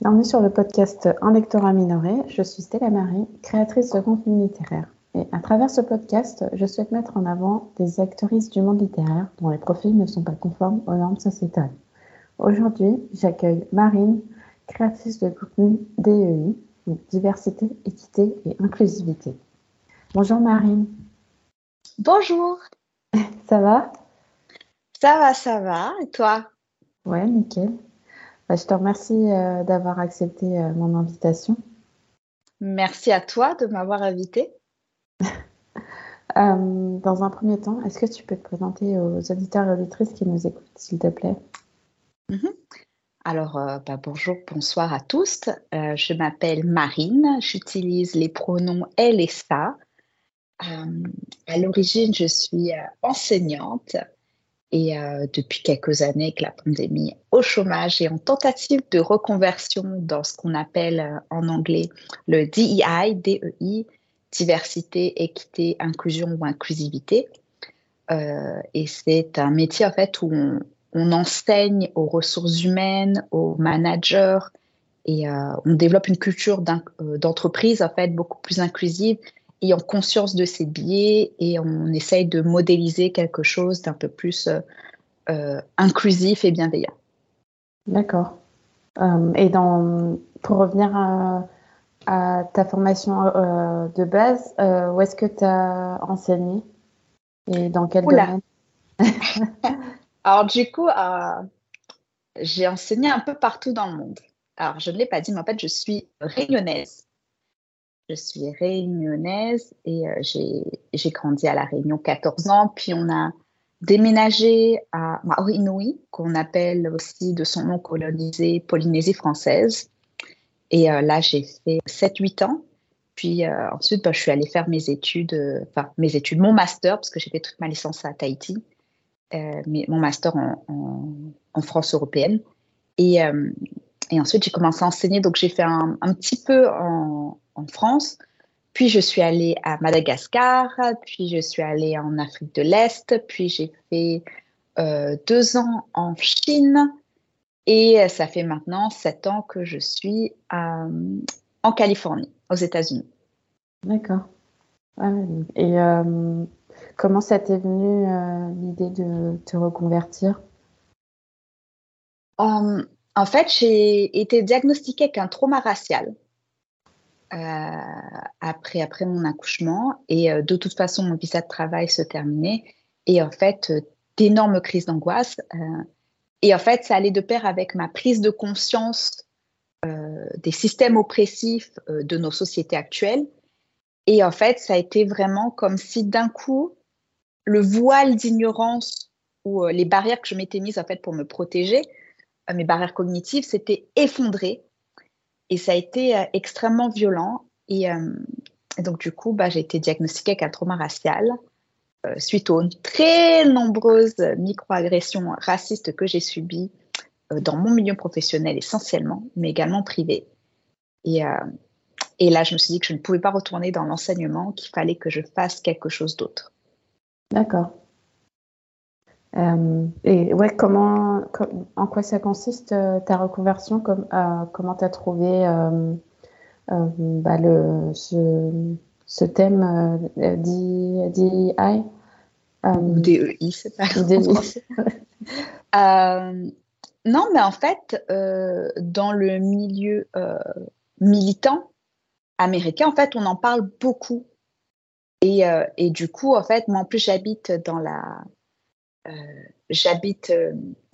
Bienvenue sur le podcast Un lectorat minoré. Je suis Stella Marie, créatrice de contenu littéraire. Et à travers ce podcast, je souhaite mettre en avant des actrices du monde littéraire dont les profils ne sont pas conformes aux normes sociétales. Aujourd'hui, j'accueille Marine, créatrice de contenu DEI, diversité, équité et inclusivité. Bonjour Marine. Bonjour. Ça va? Ça va, ça va. Et toi? Ouais, nickel. Bah, je te remercie euh, d'avoir accepté euh, mon invitation. Merci à toi de m'avoir invité. Euh, dans un premier temps, est-ce que tu peux te présenter aux auditeurs et auditrices qui nous écoutent, s'il te plaît? Mhm. Alors, bah, bonjour, bonsoir à tous. je m'appelle Marine, j'utilise les pronoms elle et ça. à l'origine, je suis enseignante et euh, depuis quelques années que la pandémie au chômage et en tentative de reconversion dans ce qu'on appelle euh, en anglais le DEI, DEI, diversité, équité, inclusion ou inclusivité. Euh, et c'est un métier en fait où on, on, enseigne aux ressources humaines, aux managers et on développe une culture d'entreprise en fait beaucoup plus inclusive ayant conscience de ses biais et on essaye de modéliser quelque chose d'un peu plus euh, euh, inclusif et bienveillant. D'accord. Euh, et dans, pour revenir à, ta formation de base, où est-ce que tu as enseigné et dans quel domaine? Alors du coup, j'ai enseigné un peu partout dans le monde. Alors je ne l'ai pas dit, mais en fait je suis réunionnaise. Je suis réunionnaise et euh, j'ai grandi à La Réunion 14 ans. Puis on a déménagé à Maui qu'on appelle aussi de son nom colonisé Polynésie française. Et euh, là, j'ai fait 7-8 ans. Puis euh, ensuite, bah, je suis allée faire mes études, enfin mes études, mon master, parce que j'ai fait toute ma licence à Tahiti, mais mon master en, en, France européenne. Et, et ensuite, j'ai commencé à enseigner. Donc, j'ai fait un, un, petit peu en, en France. Puis je suis allée à Madagascar, puis je suis allée en Afrique de l'Est, puis j'ai fait euh, deux ans en Chine et ça fait maintenant sept ans que je suis euh, en Californie, aux États-Unis. D'accord. et euh, comment ça t'est venu l'idée de te reconvertir? En fait, j'ai été diagnostiquée avec un trauma racial. Euh, après, après mon accouchement. Et euh, de toute façon, mon visa de travail se terminait. Et en fait, euh, d'énormes crises d'angoisse. et en fait, ça allait de pair avec ma prise de conscience des systèmes oppressifs de nos sociétés actuelles. Et en fait, ça a été vraiment comme si d'un coup, le voile d'ignorance ou les barrières que je m'étais mises en fait pour me protéger, mes barrières cognitives, s'étaient effondrées et ça a été euh, extrêmement violent. Euh, et, donc, du coup, bah, j'ai été diagnostiquée avec un trauma racial euh, suite aux très nombreuses microagressions racistes que j'ai subies dans mon milieu professionnel essentiellement, mais également privé. Et, et là, je me suis dit que je ne pouvais pas retourner dans l'enseignement, qu'il fallait que je fasse quelque chose d'autre. D'accord. Euh, et ouais, comment, en quoi ça consiste euh, ta reconversion? Euh, Comment tu as trouvé bah, le, ce, ce thème DEI DEI, c'est pas non, mais en fait, dans le milieu militant américain, en fait, on en parle beaucoup. Et, et du coup, en fait, moi, en plus, j'habite dans la j'habite euh,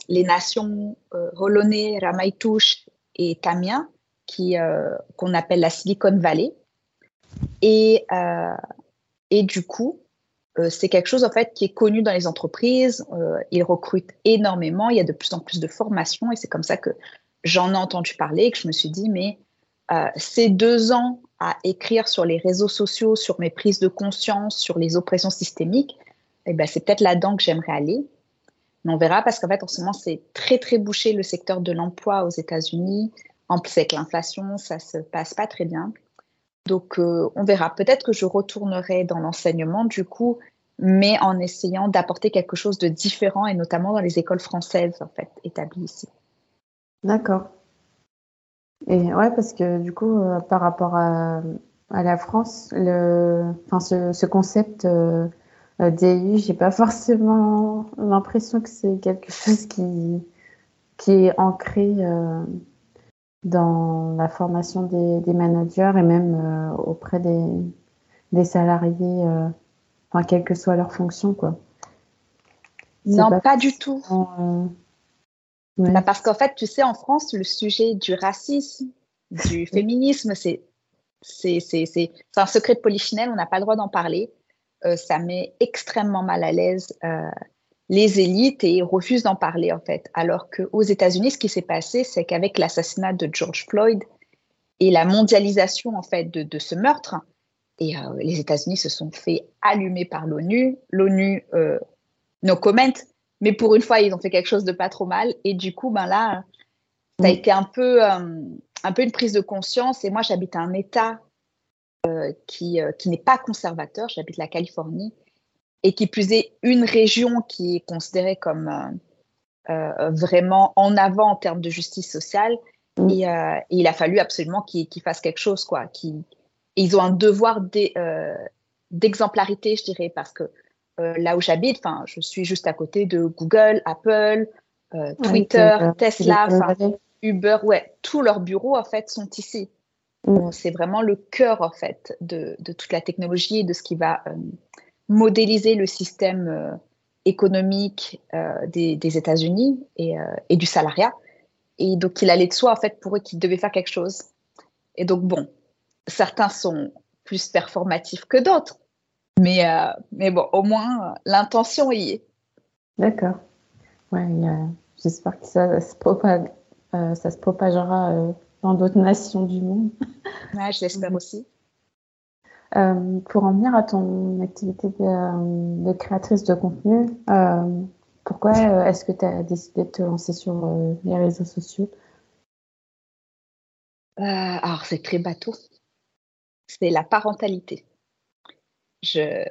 les nations euh, Rolonais, Ramaitouche et Tamia, qui qu'on appelle la Silicon Valley. Et, et du coup, c'est quelque chose en fait qui est connu dans les entreprises. ils recrutent énormément. Il y a de plus en plus de formations et c'est comme ça que j'en ai entendu parler et que je me suis dit mais ces deux ans à écrire sur les réseaux sociaux, sur mes prises de conscience, sur les oppressions systémiques, eh ben, c'est peut-être là-dedans que j'aimerais aller. Mais on verra parce qu'en fait, en ce moment, c'est très, très bouché le secteur de l'emploi aux États-Unis. En plus, avec l'inflation, ça se passe pas très bien. Donc, euh, on verra. Peut-être que je retournerai dans l'enseignement, du coup, mais en essayant d'apporter quelque chose de différent, et notamment dans les écoles françaises, en fait, établies ici. D'accord. Et ouais, parce que du coup, euh, par rapport à, la France, ce concept euh, DU, j'ai pas forcément l'impression que c'est quelque chose qui, qui est ancré euh, dans la formation des, des managers et même euh, auprès des, des salariés, euh, enfin, quelle que soit leur fonction, quoi. Non, pas, du tout. Ouais. Bah parce qu'en fait, tu sais, en France, le sujet du racisme, du féminisme, c'est c'est un secret de polichinelle, on n'a pas le droit d'en parler. Euh, ça met extrêmement mal à l'aise euh, les élites et refusent d'en parler en fait. Alors qu'aux États-Unis, ce qui s'est passé, c'est qu'avec l'assassinat de George Floyd et la mondialisation en fait de, de ce meurtre, et euh, les États-Unis se sont fait allumer par l'ONU. L'ONU, euh, no comment, mais pour une fois, ils ont fait quelque chose de pas trop mal. Et du coup, ben là, ça a été un peu, euh, un peu une prise de conscience. Et moi, j'habite un État qui, euh, qui n'est pas conservateur. J'habite la Californie. Et qui plus est, une région qui est considérée comme euh, euh, vraiment en avant en termes de justice sociale. Mm. Et, il a fallu absolument qu'ils qu fassent quelque chose. Quoi, qu ils ont un devoir d'exemplarité, je dirais, parce que euh, là où j'habite, je suis juste à côté de Google, Apple, euh, Twitter, oui, Tesla, Uber, ouais, tous leurs bureaux en fait sont ici. C'est vraiment le cœur en fait de, toute la technologie et de ce qui va euh, modéliser le système euh, économique euh, des, États-Unis et, et, du salariat. Et donc il allait de soi en fait pour eux qu'ils devaient faire quelque chose. Et donc bon, certains sont plus performatifs que d'autres. Mais, mais bon, au moins, l'intention y est. D'accord. Ouais, j'espère que ça, se, propage, ça se propagera dans d'autres nations du monde. Ouais, je l'espère aussi. pour en venir à ton activité de, de créatrice de contenu, pourquoi est-ce que tu as décidé de te lancer sur les réseaux sociaux? Alors, c'est très bateau. C'est la parentalité je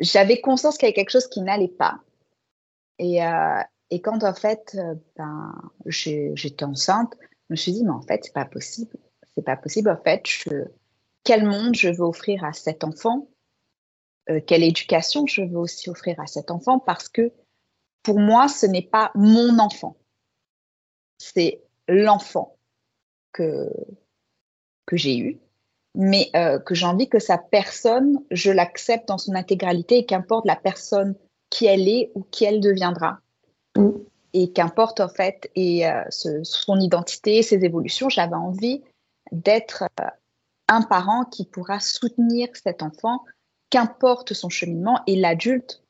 j'avais conscience qu'il y avait quelque chose qui n'allait pas. Et, euh, et quand en fait, euh, ben, j'étais enceinte, je me suis dit, mais en fait, c'est pas possible. C'est pas possible. En fait, quel monde je veux offrir à cet enfant? Euh, Quelle éducation je veux aussi offrir à cet enfant? Parce que pour moi, ce n'est pas mon enfant. C'est l'enfant que, que j'ai eu mais euh, que j'ai envie que sa personne, je l'accepte dans son intégralité et qu'importe la personne qui elle est ou qui elle deviendra. Mm. Et qu'importe en fait et euh, son identité, ses évolutions, j'avais envie d'être euh, un parent qui pourra soutenir cet enfant, qu'importe son cheminement et l'adulte,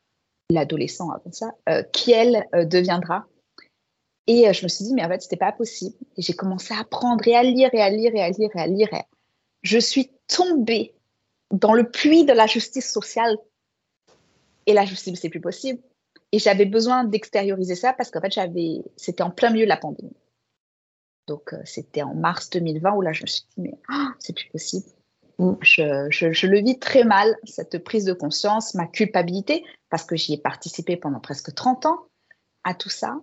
l'adolescent avant ça, euh, qui elle deviendra. Et je me suis dit, mais en fait, c'était pas possible. Et j'ai commencé à apprendre et à lire et à lire et à lire et à lire. Je suis tombée dans le puits de la justice sociale. Et là, je me suis dit, c'est plus possible. Et j'avais besoin d'extérioriser ça parce qu'en fait, j'avais, c'était en plein milieu de la pandémie. Donc, euh, c'était en mars 2020 où là, je me suis dit, mais oh, c'est plus possible. Je, je, je, le vis très mal, cette prise de conscience, ma culpabilité, parce que j'y ai participé pendant presque 30 ans à tout ça.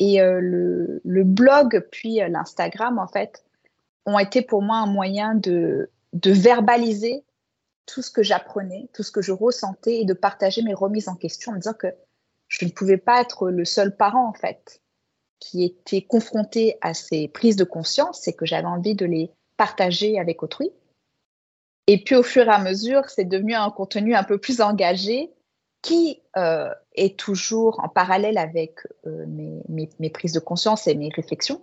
Et euh, le, le, blog, puis euh, l'Instagram, en fait, ont été pour moi un moyen de, de verbaliser tout ce que j'apprenais, tout ce que je ressentais et de partager mes remises en question en me disant que je ne pouvais pas être le seul parent en fait qui était confronté à ces prises de conscience et que j'avais envie de les partager avec autrui. Et puis au fur et à mesure, c'est devenu un contenu un peu plus engagé qui euh, est toujours en parallèle avec euh, mes, mes, mes, prises de conscience et mes réflexions.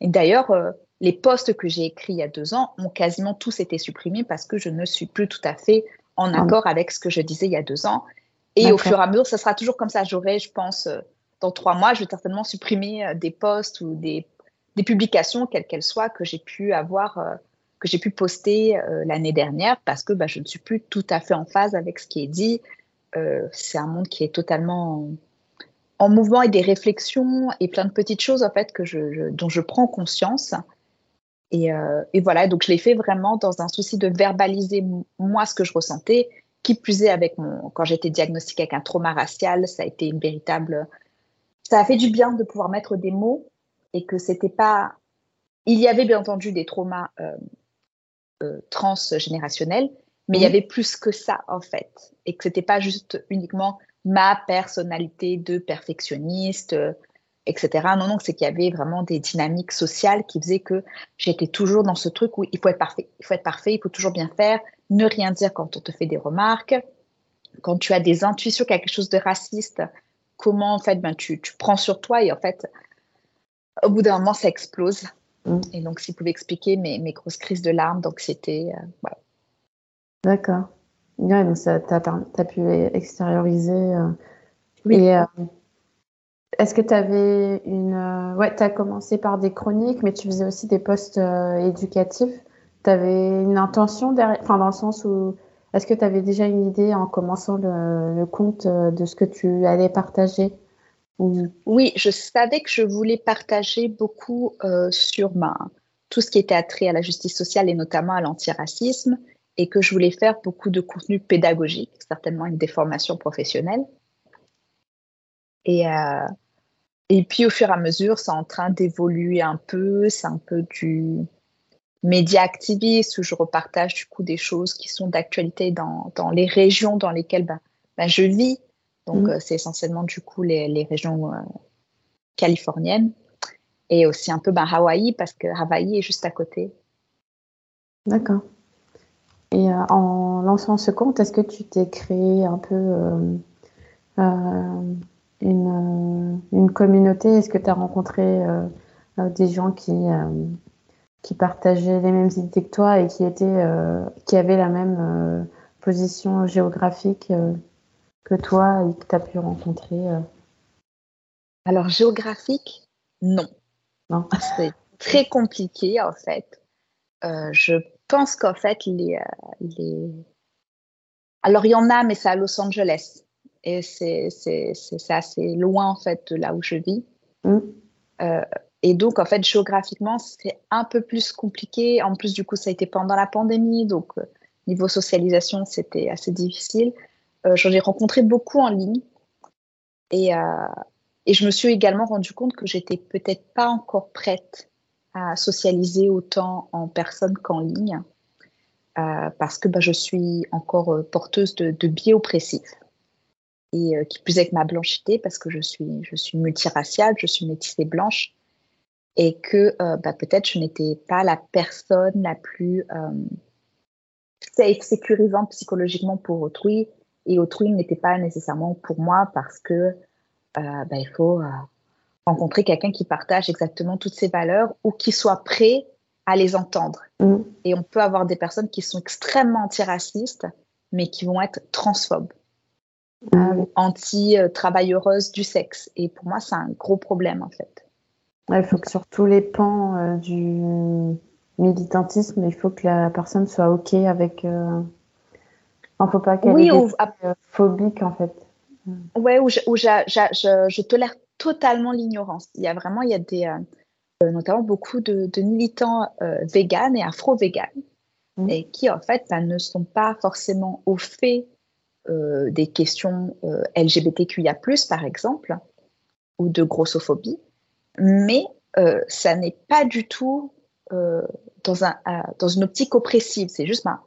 Et d'ailleurs, euh, les posts que j'ai écrits il y a deux ans ont quasiment tous été supprimés parce que je ne suis plus tout à fait en ah accord avec ce que je disais il y a deux ans. Et au fur et à mesure, ça sera toujours comme ça. J'aurai, je pense, euh, dans trois mois, je vais certainement supprimer euh, des posts ou des, des publications, quelles qu'elles soient, que j'ai pu avoir, euh, que j'ai pu poster l'année dernière parce que bah, je ne suis plus tout à fait en phase avec ce qui est dit. c'est un monde qui est totalement en mouvement et des réflexions et plein de petites choses en fait que je, je dont je prends conscience et, et, voilà, donc je l'ai fait vraiment dans un souci de verbaliser moi ce que je ressentais. Qui plus est, avec mon, quand j'étais diagnostiquée avec un trauma racial, ça a été une véritable. Ça a fait du bien de pouvoir mettre des mots et que c'était pas il y avait bien entendu des traumas transgénérationnels, mais il y avait plus que ça en fait, et que c'était pas juste uniquement ma personnalité de perfectionniste, etc. Non, non, c'est qu'il y avait vraiment des dynamiques sociales qui faisaient que j'étais toujours dans ce truc où il faut être parfait, il faut être parfait, il faut toujours bien faire, ne rien dire quand on te fait des remarques, quand tu as des intuitions quelque chose de raciste, comment en fait ben, tu, tu prends sur toi et en fait, au bout d'un moment, ça explose. Mm. Et donc, s'il pouvait expliquer mes, mes, grosses crises de larmes, c'était. Euh, D'accord. Ouais, donc tu as, pu extérioriser. Euh, oui. Et, euh, est-ce que tu avais une. Euh, ouais, tu as commencé par des chroniques, mais tu faisais aussi des postes euh, éducatifs. Tu avais une intention derrière. Enfin, dans le sens où. Est-ce que tu avais déjà une idée en commençant le, compte euh, de ce que tu allais partager? Oui, je savais que je voulais partager beaucoup sur ma, tout ce qui était attrait à la justice sociale et notamment à l'antiracisme et que je voulais faire beaucoup de contenu pédagogique, certainement une déformation professionnelle. Et, et puis au fur et à mesure, c'est en train d'évoluer un peu. C'est un peu du média activiste où je repartage du coup des choses qui sont d'actualité dans, dans, les régions dans lesquelles ben, ben je vis. Donc mmh. euh, c'est essentiellement du coup les, les régions euh, californiennes et aussi un peu ben, Hawaï parce que Hawaï est juste à côté. D'accord. Et euh, en lançant ce compte, est-ce que tu t'es créé un peu une, euh, une communauté Est-ce que tu as rencontré euh, euh, des gens qui, qui partageaient les mêmes idées que toi et qui, étaient, qui avaient la même position géographique que toi et que tu as pu rencontrer Alors, géographique, non. Non. C'est très compliqué, en fait. je pense qu'en fait, les, les... Alors, il y en a, mais c'est à Los Angeles et c'est assez loin en fait de là où je vis. Mm. Euh, et donc en fait géographiquement c'est un peu plus compliqué. En plus du coup ça a été pendant la pandémie, donc euh, niveau socialisation c'était assez difficile. Euh, J'en ai rencontré beaucoup en ligne et, euh, et je me suis également rendu compte que j'étais peut-être pas encore prête à socialiser autant en personne qu'en ligne. parce que bah, je suis encore porteuse de, de biais oppressifs et euh, qui plus est que ma blanchité, parce que je suis, je suis multiraciale, je suis métissée blanche, et que euh, bah, peut-être je n'étais pas la personne la plus euh, safe, sécurisante psychologiquement pour autrui, et autrui n'était pas nécessairement pour moi parce que bah, il faut rencontrer quelqu'un qui partage exactement toutes ces valeurs ou qui soit prêt à les entendre. Mmh. Et on peut avoir des personnes qui sont extrêmement antiracistes, mais qui vont être transphobes ah anti-travailleuse du sexe. Et pour moi, c'est un gros problème, en fait. Il faut que sur tous les pans euh, du militantisme, il faut que la personne soit OK avec. Euh... Il ne faut pas qu'elle oui, soit euh, phobique, en fait. Ouais, où, je, je, tolère totalement l'ignorance. Il y a vraiment, il y a des, euh, notamment beaucoup de, militants véganes et afro-véganes, mmh. et qui, en fait, ben, ne sont pas forcément au fait euh, des questions euh, LGBTQIA, par exemple, ou de grossophobie, mais euh, ça n'est pas du tout dans, un, dans une optique oppressive. C'est juste, ben,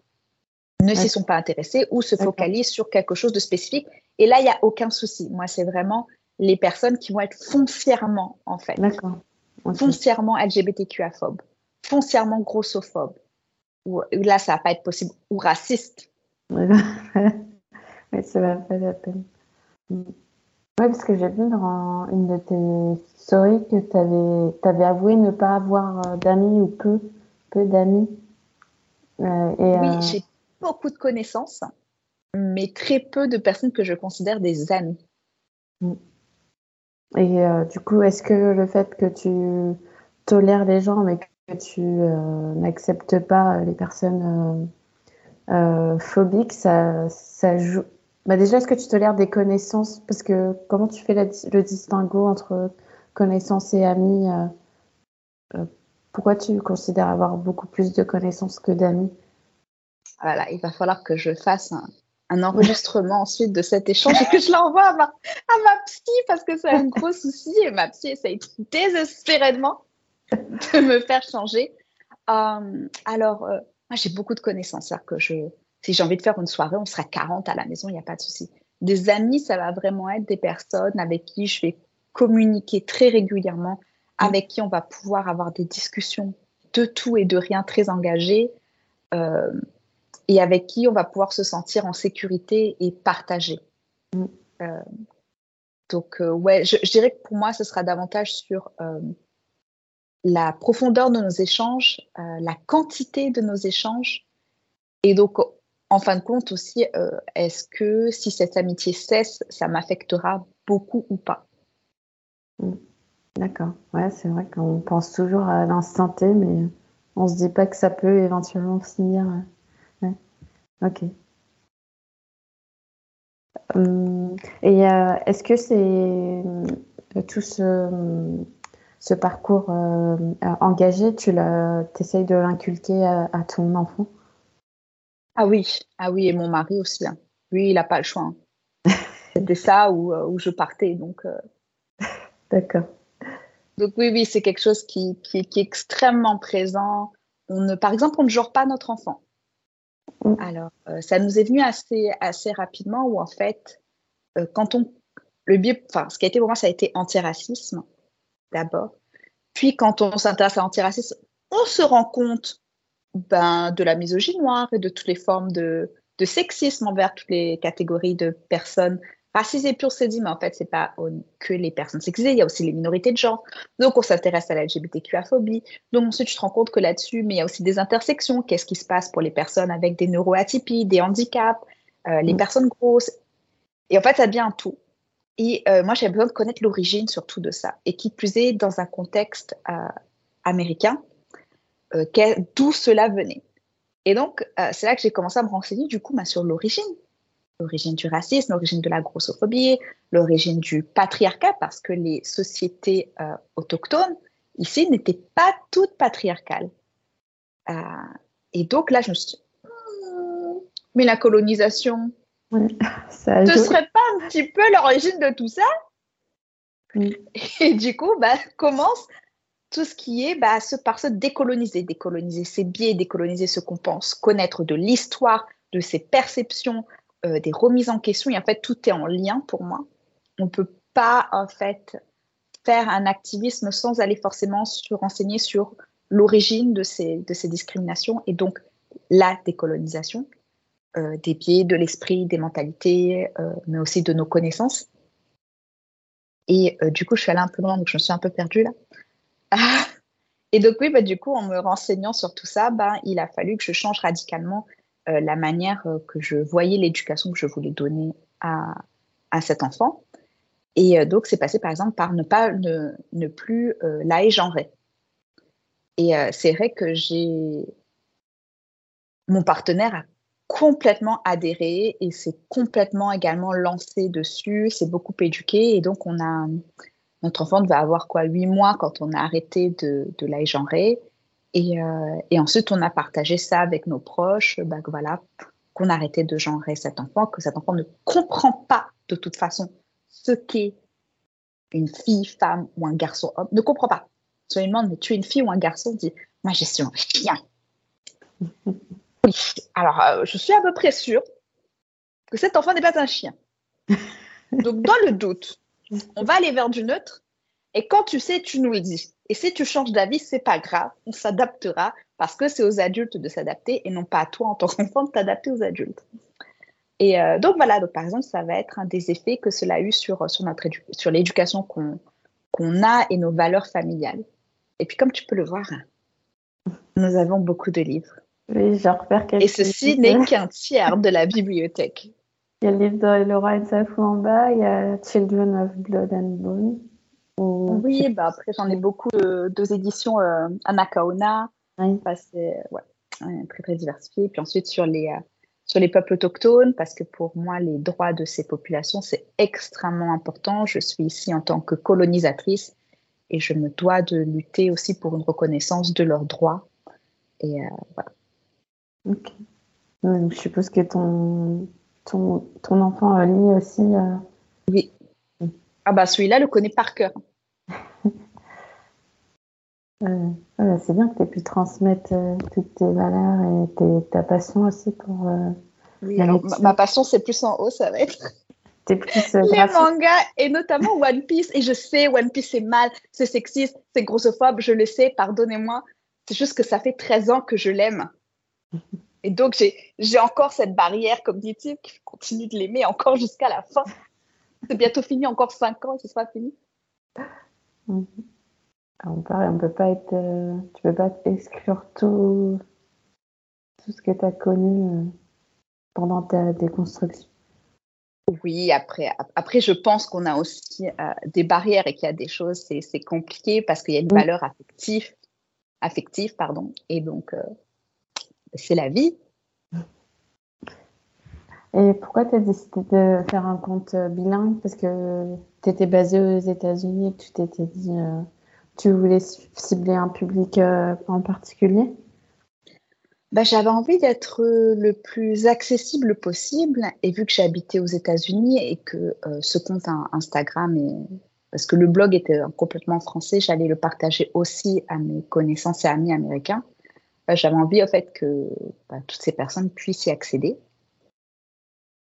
ne s'y sont pas intéressés ou se focalisent sur quelque chose de spécifique. Et là, il n'y a aucun souci. Moi, c'est vraiment les personnes qui vont être foncièrement, en fait, foncièrement LGBTQA-phobes, foncièrement grossophobes. Ou, là, ça va pas être possible. Ou raciste. Oui, ça va pas la peine. Oui, parce que j'ai vu dans une de tes stories que tu avais, avais, avoué ne pas avoir euh, d'amis ou peu, peu d'amis. Euh, oui, euh, j'ai beaucoup de connaissances, mais très peu de personnes que je considère des amis. Mm. Et du coup, est-ce que le fait que tu tolères les gens, mais que tu n'acceptes pas les personnes phobiques, ça, ça joue bah déjà, est-ce que tu tolères des connaissances? Parce que comment tu fais le distinguo entre connaissances et amis euh, euh, Pourquoi tu considères avoir beaucoup plus de connaissances que d'amis? Voilà, il va falloir que je fasse un, enregistrement ensuite de cet échange et que je l'envoie à ma, à ma psy parce que c'est un gros souci et ma psy essaye désespérément de me faire changer. Euh, alors, euh, moi, j'ai beaucoup de connaissances. Que je, si j'ai envie de faire une soirée, on sera 40 à la maison, il n'y a pas de souci. Des amis, ça va vraiment être des personnes avec qui je vais communiquer très régulièrement, mm. avec qui on va pouvoir avoir des discussions de tout et de rien très engagées, euh, et avec qui on va pouvoir se sentir en sécurité et partager. Mm. donc, ouais, je, je, dirais que pour moi, ce sera davantage sur la profondeur de nos échanges, euh, la quantité de nos échanges. Et donc, en fin de compte aussi, euh, est-ce que si cette amitié cesse, ça m'affectera beaucoup ou pas? Mm. D'accord. Ouais, c'est vrai qu'on pense toujours à l'instant mais on se dit pas que ça peut éventuellement finir. Ouais. Ok. Hum, et euh, est-ce que c'est tout ce parcours euh, engagé, tu essayes de l'inculquer à, ton enfant? Ah oui, ah oui, et mon mari aussi. Hein. Lui, il n'a pas le choix. Hein. C'était ça où, euh, où, je partais. Donc, euh. D'accord. Donc oui, oui, c'est quelque chose qui, qui, est extrêmement présent. On ne, par exemple, on ne jure pas notre enfant. Mm. Alors, ça nous est venu assez, assez rapidement où en fait, quand on, le biais, enfin, ce qui a été pour moi, ça a été antiracisme d'abord. Puis quand on s'intéresse à l'antiracisme, on se rend compte ben, de la misogynie noire et de toutes les formes de, de sexisme envers toutes les catégories de personnes racisées pure c'est dit, mais en fait, c'est pas que les personnes sexisées, il y a aussi les minorités de genre. Donc, on s'intéresse à la LGBTQA-phobie. Donc, ensuite, tu te rends compte que là-dessus, mais il y a aussi des intersections. Qu'est-ce qui se passe pour les personnes avec des neuroatypies, des handicaps, euh, les mm. personnes grosses? Et en fait, ça devient un tout. Et euh, moi, j'avais besoin de connaître l'origine surtout de ça. Et qui plus est, dans un contexte euh, américain, euh, d'où cela venait. Et donc, c'est là que j'ai commencé à me renseigner du coup bah, sur l'origine. L'origine du racisme, l'origine de la grossophobie, l'origine du patriarcat, parce que les sociétés autochtones, ici, n'étaient pas toutes patriarcales. et donc là, je me suis dit, hmm, mais la colonisation, Ce ne serait pas un petit peu l'origine de tout ça? Et du coup, bah, commence tout ce qui est bah, par se décoloniser, décoloniser ses biais, décoloniser ce qu'on pense, connaître de l'histoire, de ses perceptions, euh, des remises en question. Et en fait, tout est en lien pour moi. On ne peut pas, en fait, faire un activisme sans aller forcément se renseigner sur l'origine de ces, de ces discriminations et donc la décolonisation. Euh, des biais, de l'esprit, des mentalités, euh, mais aussi de nos connaissances. Et du coup, je suis allée un peu loin, donc je me suis un peu perdue là. Et donc oui, bah, du coup, en me renseignant sur tout ça, bah, il a fallu que je change radicalement la manière que je voyais l'éducation que je voulais donner à, à cet enfant. Et donc, c'est passé par exemple par ne pas ne, ne plus la genrer. Et c'est vrai que j'ai mon partenaire a complètement adhéré et s'est complètement également lancé dessus, s'est beaucoup éduqué et donc on a notre enfant va avoir quoi huit mois quand on a arrêté de, de la genrer et, euh, et, ensuite on a partagé ça avec nos proches, bah, voilà qu'on arrêtait de genrer cet enfant, que cet enfant ne comprend pas de toute façon ce qu'est une fille, femme ou un garçon homme, ne comprend pas. Si on lui demande mais tu es une fille ou un garçon, on dit moi je suis un chien. Alors euh, je suis à peu près sûre que cet enfant n'est pas un chien. Donc, dans le doute, on va aller vers du neutre. Et quand tu sais, tu nous le dis. Et si tu changes d'avis, c'est pas grave. On s'adaptera parce que c'est aux adultes de s'adapter et non pas à toi en tant qu'enfant de t'adapter aux adultes. Et euh, donc voilà, donc par exemple, ça va être un des effets que cela a eu sur, sur, notre sur l'éducation qu'on qu'on a et nos valeurs familiales. Et puis comme tu peux le voir, nous avons beaucoup de livres. Oui, je repère Et ceci n'est qu'un tiers de la bibliothèque. Il y a le livre de Laura et Safou en bas, il y a Children of Blood and Bone. Oui, bah après j'en ai beaucoup de, deux éditions euh. Oui. c'est ouais, très très diversifié. Puis ensuite sur les, euh, sur les peuples autochtones, parce que pour moi les droits de ces populations c'est extrêmement important. Je suis ici en tant que colonisatrice et je me dois de lutter aussi pour une reconnaissance de leurs droits. Et euh, voilà. Ok. je suppose que ton, ton, ton enfant lit aussi. Euh, oui. Ah bah celui-là le connaît par cœur. c'est bien que tu aies pu transmettre euh, toutes tes valeurs et ta passion aussi pour. Euh, oui, ma, passion, c'est plus en haut, ça va être. Plus, euh, les mangas et notamment One Piece. Et je sais, One Piece, c'est mal, c'est sexiste, c'est grossophobe, je le sais, pardonnez-moi. C'est juste que ça fait 13 ans que je l'aime. Et donc, j'ai encore cette barrière cognitive qui continue de l'aimer encore jusqu'à la fin. C'est bientôt fini, encore 5 ans, ce sera fini. Mhm. On ne peut pas être, euh, tu peux pas exclure tout, tout ce que tu as connu euh, pendant ta déconstruction. Oui, après, après je pense qu'on a aussi euh, des barrières et qu'il y a des choses, c'est compliqué parce qu'il y a une valeur affective, affective, pardon, et donc c'est la vie. Et pourquoi tu as décidé de faire un compte bilingue? Parce que tu étais basé aux États-Unis et que tu t'étais dit tu voulais cibler un public euh, en particulier? Bah, J'avais envie d'être euh, le plus accessible possible. Et vu que j'habitais aux États-Unis et que euh, ce compte Instagram, est... parce que le blog était complètement français, j'allais le partager aussi à mes connaissances et amis américains. Bah, j'avais envie, en fait, que bah, toutes ces personnes puissent y accéder.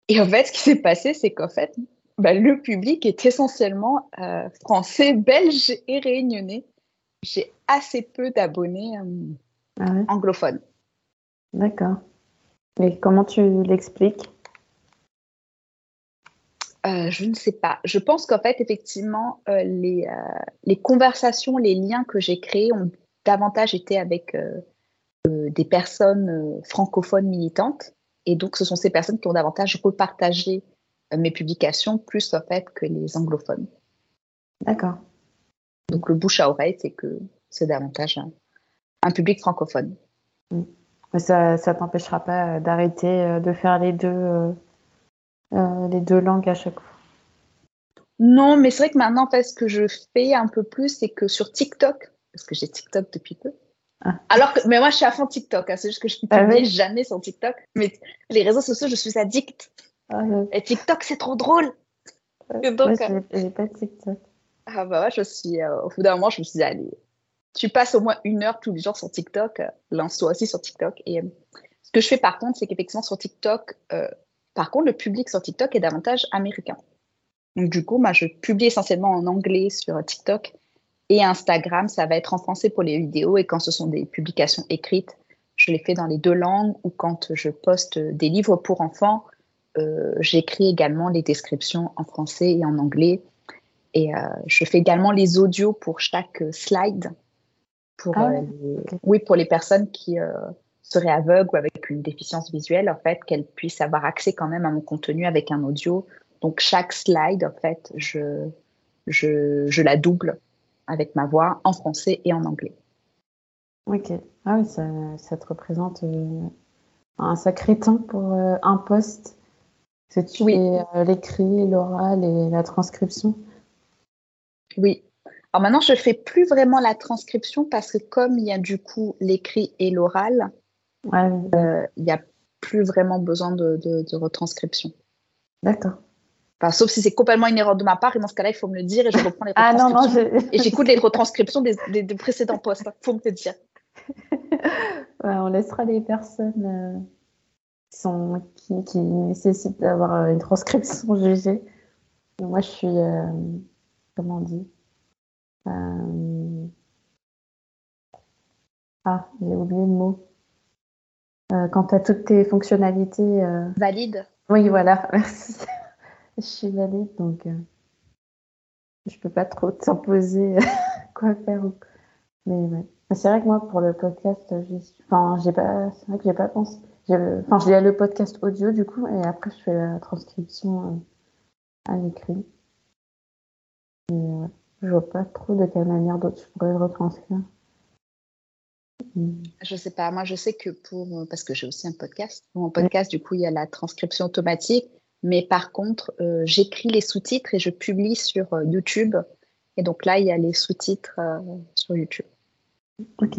Et en fait, ce qui s'est passé, c'est qu'en fait, bah, le public est essentiellement euh, français, belge et réunionnais. J'ai assez peu d'abonnés euh, ah anglophones. D'accord. Mais comment tu l'expliques? Euh, je ne sais pas. Je pense qu'en fait, effectivement, les, les, conversations, les liens que j'ai créés ont davantage été avec des personnes francophones militantes. Et donc, ce sont ces personnes qui ont davantage repartagé mes publications plus en fait que les anglophones. D'accord. Donc le bouche à oreille, c'est que c'est davantage un, public francophone. Mm. Mais ça ne t'empêchera pas d'arrêter euh, de faire les deux, euh, euh, les deux langues à chaque fois. Non, mais c'est vrai que maintenant, en fait, ce que je fais un peu plus, c'est que sur TikTok, parce que j'ai TikTok depuis peu. Alors que, mais moi, je suis à fond TikTok. Hein, c'est juste que je ne ah jamais sur TikTok. Mais les réseaux sociaux, je suis addict. Ah, Et TikTok, c'est trop drôle. Donc, euh, j'ai pas TikTok. Ah bah ouais, je suis. Euh, au bout d'un moment, je me suis dit, allez, tu passes au moins une heure tous les jours sur TikTok, euh, lance-toi aussi sur TikTok. Et ce que je fais par contre, c'est qu'effectivement sur TikTok, par contre, le public sur TikTok est davantage américain. Donc du coup, moi, je publie essentiellement en anglais sur TikTok et Instagram, ça va être en français pour les vidéos. Et quand ce sont des publications écrites, je les fais dans les deux langues. Ou quand je poste des livres pour enfants, euh, j'écris également les descriptions en français et en anglais. Et euh, je fais également les audios pour chaque slide. Pour, ah euh, Oui, pour les personnes qui seraient aveugles ou avec une déficience visuelle, en fait, qu'elles puissent avoir accès quand même à mon contenu avec un audio. Donc, chaque slide, en fait, je, je, je la double avec ma voix en français et en anglais. Ok. Ah oui, ça, ça te représente un sacré temps pour un poste c'est tu oui. Euh, l'écrit, l'oral et la transcription Oui. Alors maintenant, je ne fais plus vraiment la transcription parce que comme il y a du coup l'écrit et l'oral, euh, il n'y a plus vraiment besoin de, retranscription. D'accord. Sauf si c'est complètement une erreur de ma part, et dans ce cas-là, il faut me le dire et je reprends les. Ah non, non, et j'écoute les retranscriptions des, précédents postes. Il faut me le dire. on laissera les personnes euh, sont, qui, qui nécessitent d'avoir euh, une transcription jugée. moi, je suis, euh, comment on dit euh, Ah, j'ai oublié le mot. quand tu as toutes tes fonctionnalités. Valide. Oui, voilà, merci. je suis valide, donc je peux pas trop t'imposer quoi faire. Mais C'est vrai que moi, pour le podcast, enfin, j'ai pas, c'est vrai que j'ai pas pensé. Enfin, je lis le podcast audio du coup, et après je fais la transcription euh, à l'écrit. Et euh, je vois pas trop de quelle manière d'autre je pourrais le retranscrire. Hmm. Je sais pas, moi je sais que pour, euh, parce que j'ai aussi un podcast, mon podcast du coup il y a la transcription automatique, mais par contre j'écris les sous-titres et je publie sur YouTube, et donc là il y a les sous-titres sur YouTube. Ok.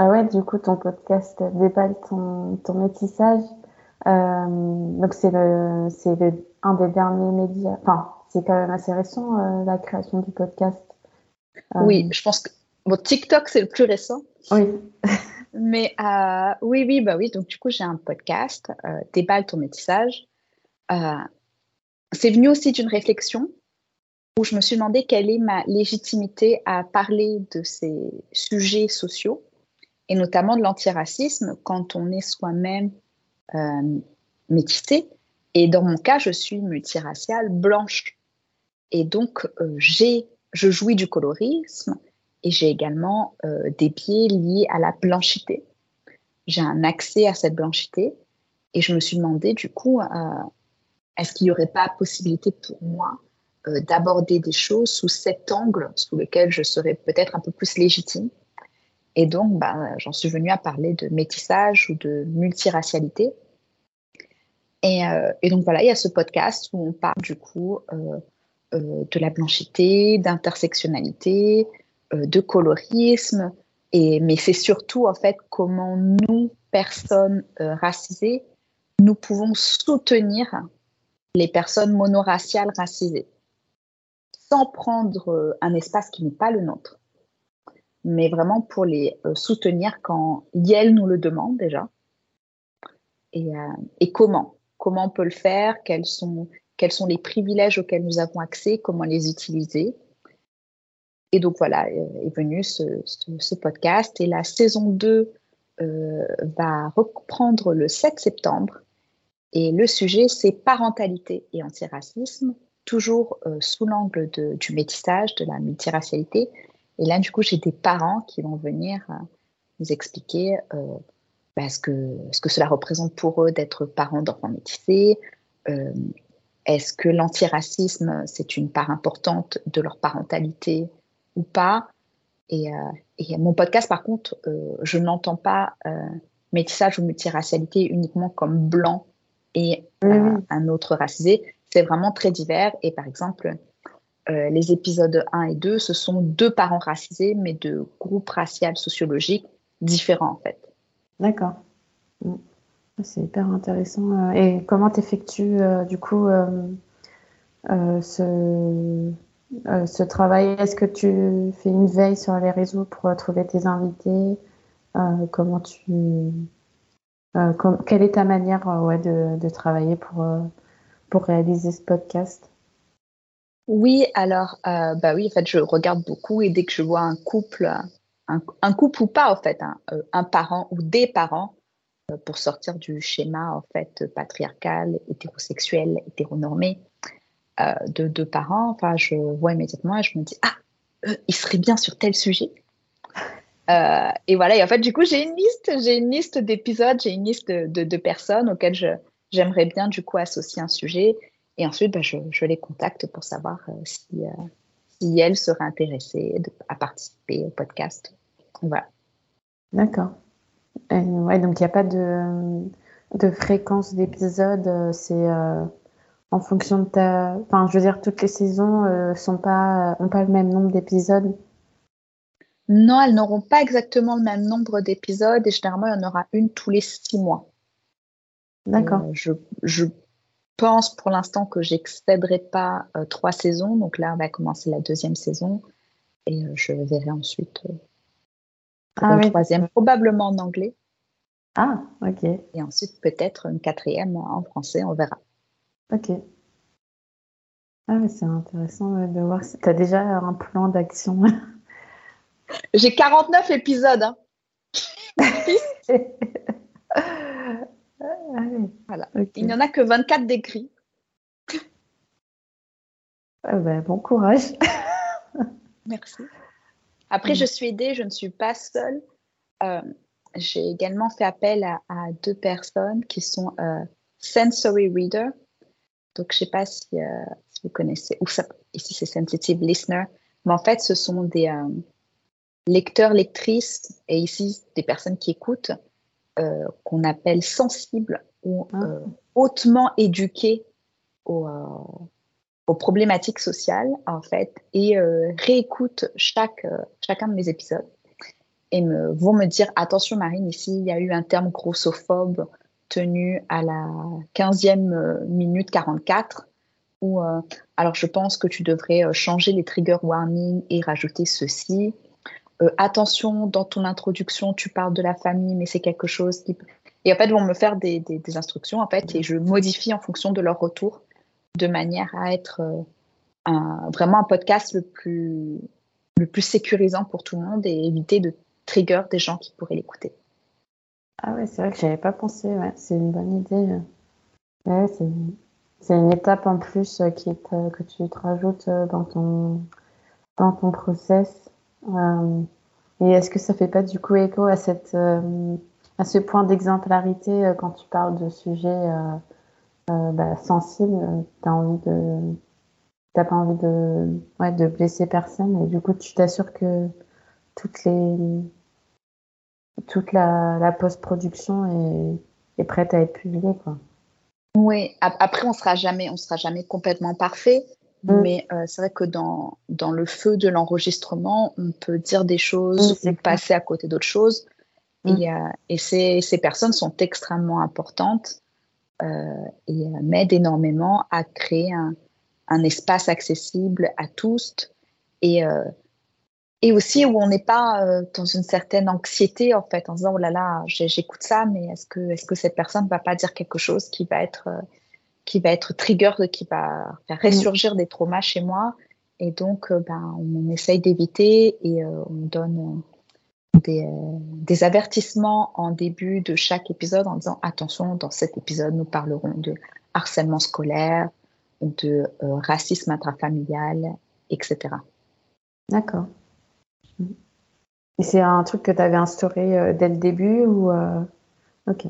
Ah ouais, du coup, ton podcast déballe ton, ton métissage. Euh, donc, c'est le, c'est un des derniers médias. Enfin, c'est quand même assez récent, euh, la création du podcast. Oui, je pense que bon, TikTok, c'est le plus récent. Oui. Mais oui, oui, bah oui. Donc, du coup, j'ai un podcast, Déballe ton métissage. c'est venu aussi d'une réflexion où je me suis demandé quelle est ma légitimité à parler de ces sujets sociaux, et notamment de l'antiracisme, quand on est soi-même euh, métissé. Et dans mon cas, je suis multiraciale blanche. Et donc, euh, j'ai, je jouis du colorisme et j'ai également euh, des biais liés à la blanchité. J'ai un accès à cette blanchité et je me suis demandé du coup, est-ce qu'il n'y aurait pas possibilité pour moi euh, d'aborder des choses sous cet angle sous lequel je serais peut-être un peu plus légitime? Et donc, bah, j'en suis venue à parler de métissage ou de multiracialité. Et, euh, donc voilà, il y a ce podcast où on parle du coup euh, de la blanchité, d'intersectionnalité, de colorisme, et, mais c'est surtout en fait comment nous, personnes racisées, nous pouvons soutenir les personnes monoraciales racisées. Sans prendre euh, un espace qui n'est pas le nôtre, mais vraiment pour les euh, soutenir quand elles nous le demandent déjà. Et, euh, et, comment? Comment on peut le faire? Quels sont, quels sont les privilèges auxquels nous avons accès? Comment les utiliser? Et donc voilà, est venu ce, podcast. Et la saison 2 va reprendre le 7 septembre. Et le sujet, c'est parentalité et antiracisme toujours euh, sous l'angle du métissage, de la multiracialité. Et là, du coup, j'ai des parents qui vont venir euh, nous expliquer euh, bah, ce, que, ce que cela représente pour eux d'être parents d'enfants métissés. Est-ce que l'antiracisme, c'est une part importante de leur parentalité ou pas et, mon podcast, par contre, je n'entends pas métissage ou multiracialité uniquement comme blanc et un autre racisé. C'est vraiment très divers. Et par exemple, euh, les épisodes 1 et 2, ce sont deux parents racisés, mais de groupes raciaux sociologiques différents en fait. D'accord. Mm. C'est hyper intéressant. Euh, et comment tu effectues euh, du coup ce, ce travail Est-ce que tu fais une veille sur les réseaux pour trouver tes invités? Comment tu quelle est ta manière de, travailler pour pour réaliser ce podcast? Oui, alors, euh, bah oui, en fait, je regarde beaucoup et dès que je vois un couple, un, couple ou pas, en fait, euh, un, parent ou des parents, euh, pour sortir du schéma, en fait, patriarcal, hétérosexuel, hétéronormé, de deux parents, enfin, je vois immédiatement et je me dis, ah, il serait bien sur tel sujet. et voilà, et en fait, du coup, j'ai une liste, j'ai une liste d'épisodes, j'ai une liste de, de, personnes auxquelles j'aimerais bien du coup associer un sujet. Et ensuite, bah, je, les contacte pour savoir euh, si, euh, si elles seraient intéressées à participer au podcast. Voilà. D'accord. Ouais, donc il n'y a pas de, de fréquence d'épisodes. Euh, c'est en fonction de ta. Enfin, je veux dire, toutes les saisons n'ont sont pas, ont pas le même nombre d'épisodes. Non, elles n'auront pas exactement le même nombre d'épisodes et généralement, il y en aura une tous les six mois. D'accord. Euh, je, pense pour l'instant que j'excéderai pas euh, trois saisons. Donc là, on va commencer la deuxième saison et euh, je verrai ensuite ah, une troisième, probablement en anglais. Ah, ok. Et ensuite peut-être une quatrième en français, on verra. Ok. Ah, c'est intéressant de voir si tu as déjà un plan d'action. J'ai 49 épisodes. Hein. Voilà. Il n'y en a que 24 décrits. Ah ben, bon courage. Merci. Après, je suis aidée, je ne suis pas seule. Euh, j'ai également fait appel à, deux personnes qui sont euh, sensory reader. Donc, je ne sais pas si, euh, si, vous connaissez, ou ça, ici c'est sensitive listener, mais en fait, ce sont des lecteurs, lectrices, et ici des personnes qui écoutent, qu'on appelle sensibles ou ah. euh, hautement éduqués aux, euh, aux, problématiques sociales, en fait, et euh, réécoutent chaque, chacun de mes épisodes et me, vont me dire attention Marine, ici il y a eu un terme grossophobe tenu à la 15e minute 44. ou alors je pense que tu devrais changer les trigger warnings et rajouter ceci. attention, dans ton introduction, tu parles de la famille, mais c'est quelque chose qui et en fait, ils vont me faire des, des, instructions, en fait, et je modifie en fonction de leur retour, de manière à être vraiment un podcast le plus, le plus sécurisant pour tout le monde et éviter de trigger des gens qui pourraient l'écouter. Ah ouais, c'est vrai que j'avais pas pensé. Ouais. C'est une bonne idée. Ouais, c'est une étape en plus euh, qui que tu te rajoutes euh, dans ton dans ton process. Euh, et est-ce que ça fait pas du coup écho à cette à ce point d'exemplarité quand tu parles de sujets bah, sensibles T'as envie de t'as pas envie de ouais, de blesser personne et du coup tu t'assures que toutes les toute la, post-production est, prête à être publiée. Quoi. Oui, après, on sera jamais, on sera jamais complètement parfait. Mm. Mais euh, c'est vrai que dans, dans le feu de l'enregistrement, on peut dire des choses ou passer à côté d'autres choses. Mm. Et, euh, et ces, ces, personnes sont extrêmement importantes euh, et m'aident énormément à créer un, un, espace accessible à tous et et aussi où on n'est pas euh, dans une certaine anxiété en fait en disant oh là là j'écoute ça mais est-ce que est-ce que cette personne va pas dire quelque chose qui va être euh, qui va être trigger qui va faire ressurgir des traumas chez moi. Et donc euh, ben on essaye d'éviter et on donne des, des, avertissements en début de chaque épisode en disant attention dans cet épisode nous parlerons de harcèlement scolaire de racisme intrafamilial etc d'accord et c'est un truc que tu avais instauré euh, dès le début ou euh, Ok.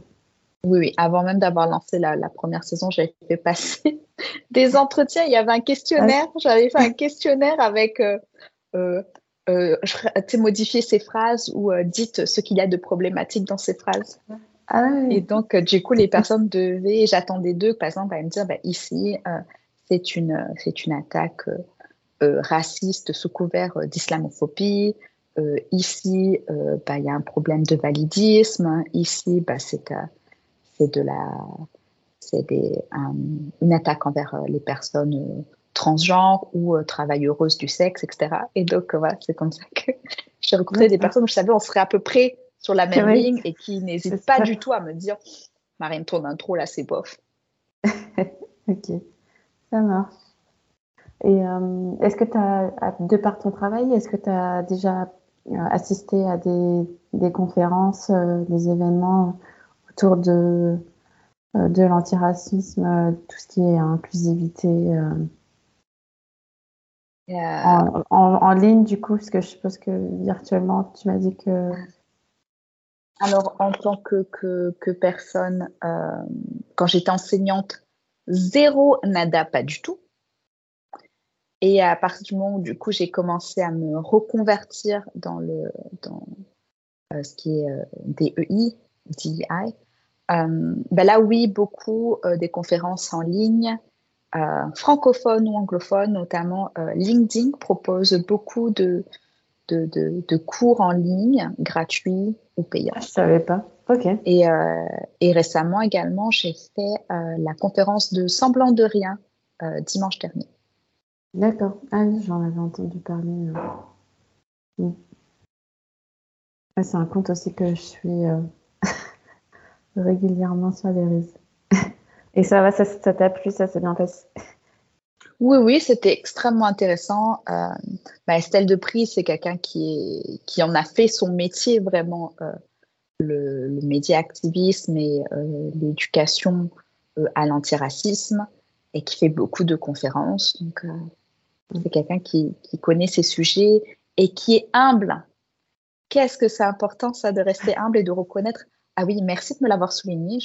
Oui, oui. Avant même d'avoir lancé la, première saison, j'avais fait passer des entretiens. Il y avait un questionnaire. Ah j'avais fait un questionnaire avec euh, euh, modifier ces phrases ou dites ce qu'il y a de problématique dans ces phrases. Ah Et donc, du coup, les personnes devaient, j'attendais d'eux, par exemple, à me dire, bah, ici, c'est une, c'est une attaque raciste sous couvert d'islamophobie. Euh, ici, euh, bah, il y a un problème de validisme. Ici, bah, c'est de la, c'est une attaque envers euh, les personnes transgenres ou travailleuses du sexe, etc. Et donc, voilà, c'est comme ça que j'ai recruté des personnes où je savais on serait à peu près sur la même ligne et qui n'hésitent pas du tout à me dire Marine, ton intro là, c'est bof. ok, ça marche. Et est-ce que tu as, de par ton travail, est-ce que tu as déjà euh, assister à des, des conférences, euh, des événements autour de, euh, de l'antiracisme, tout ce qui est inclusivité. En, en, ligne, du coup, parce que je suppose que virtuellement, tu m'as dit que. Alors, en tant que, que, que personne, quand j'étais enseignante, zéro, nada, pas du tout. Et à partir du moment où du coup j'ai commencé à me reconvertir dans le dans euh, ce qui est euh, DEI, DEI, euh, ben là oui beaucoup euh, des conférences en ligne, euh, francophones ou anglophones, notamment LinkedIn propose beaucoup de de, de de, cours en ligne gratuits ou payants. Ah, je savais pas. Ok. Et, et récemment également j'ai fait la conférence de Semblant de rien dimanche dernier. D'accord. Ah oui, j'en avais entendu parler. Euh. c'est un compte aussi que je suis euh, régulièrement sur les réseaux. Et ça va, ça t'a plu, ça s'est bien passé? Oui, oui, c'était extrêmement intéressant. Euh, Estelle Depris, c'est quelqu'un qui, qui en a fait son métier vraiment, le, média activisme et l'éducation à l'antiracisme et qui fait beaucoup de conférences. C'est quelqu'un qui, connaît ses sujets et qui est humble. Qu'est-ce que c'est important, ça, de rester humble et de reconnaître Ah oui, merci de me l'avoir souligné,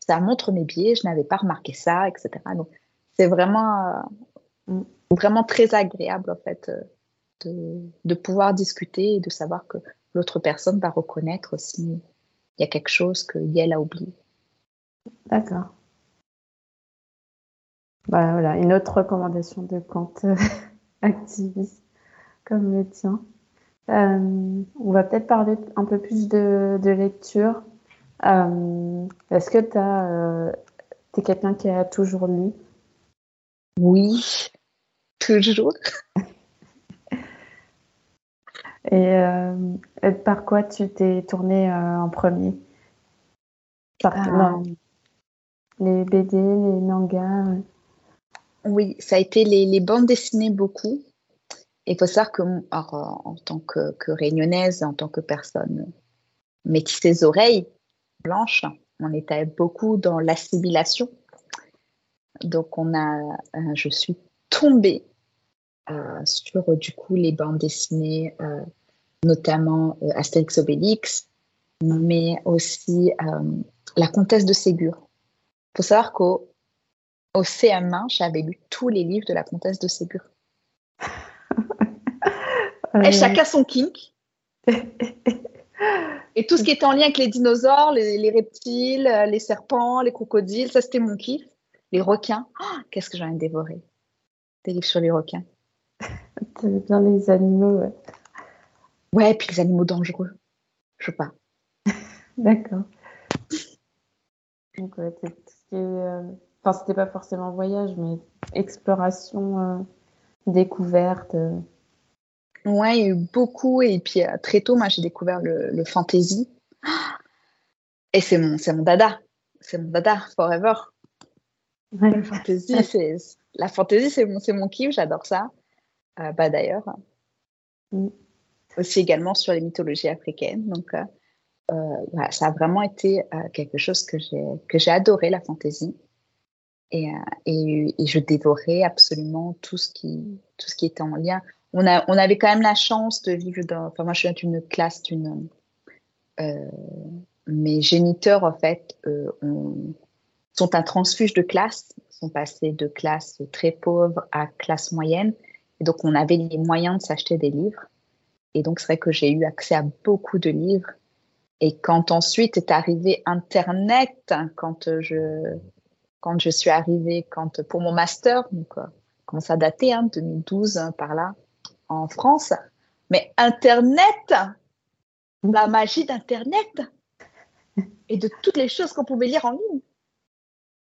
ça montre mes biais, je n'avais pas remarqué ça, etc. Donc, c'est vraiment, euh, vraiment très agréable, en fait, euh, de, de, pouvoir discuter et de savoir que l'autre personne va reconnaître s'il y a quelque chose qu'elle a oublié. D'accord. Bah, voilà, une autre recommandation de compte euh, activiste comme le tien. Euh, on va peut-être parler un peu plus de, lecture. Euh, est-ce que tu es quelqu'un qui a toujours lu? Oui, toujours. Et par quoi tu t'es tournée en premier? Par, ah. Les BD, les mangas Oui, ça a été les, bandes dessinées beaucoup. Il faut savoir que, en tant que, réunionnaise, en tant que personne métissée oreilles blanches, on était beaucoup dans l'assimilation. Donc, on a, euh, je suis tombée euh, sur du coup les bandes dessinées, euh, notamment Astérix Obélix, mais aussi La Comtesse de Ségur faut savoir qu'au au CM1, j'avais lu tous les livres de la comtesse de Ségur. Et chacun son kink. Et tout ce qui était en lien avec les dinosaures, les, reptiles, les serpents, les crocodiles, ça c'était mon kiff. Les requins, oh, qu'est-ce que j'en ai dévoré Des livres sur les requins. T'aimes bien les animaux, ouais. Ouais, puis les animaux dangereux. Je sais pas. D'accord. Donc, ouais, euh, enfin, c'était pas forcément voyage, mais exploration, euh, découverte. Euh. Ouais, il y a eu beaucoup. Et puis très tôt, moi, j'ai découvert le, fantasy. Et c'est mon, c'est mon dada. C'est mon dada, forever. Le fantasy, c'est, la fantasy, c'est mon, c'est mon kiff, j'adore ça. bah d'ailleurs. Mm. Aussi également sur les mythologies africaines. Donc, euh, ça a vraiment été euh, quelque chose que j'ai que j'ai adoré la fantaisie et, euh, et, je dévorais absolument tout ce qui tout ce qui était en lien. On a on avait quand même la chance de vivre dans. Enfin moi je suis d'une classe d'une mes géniteurs en fait sont un transfuge de classe, sont passés de classe très pauvre à classe moyenne et donc on avait les moyens de s'acheter des livres et donc c'est vrai que j'ai eu accès à beaucoup de livres et quand ensuite est arrivé Internet, quand je, quand je suis arrivée, quand, pour mon master, donc, euh, commence à dater, hein, 2012 hein, par là, en France, mais Internet, la magie d'Internet et de toutes les choses qu'on pouvait lire en ligne.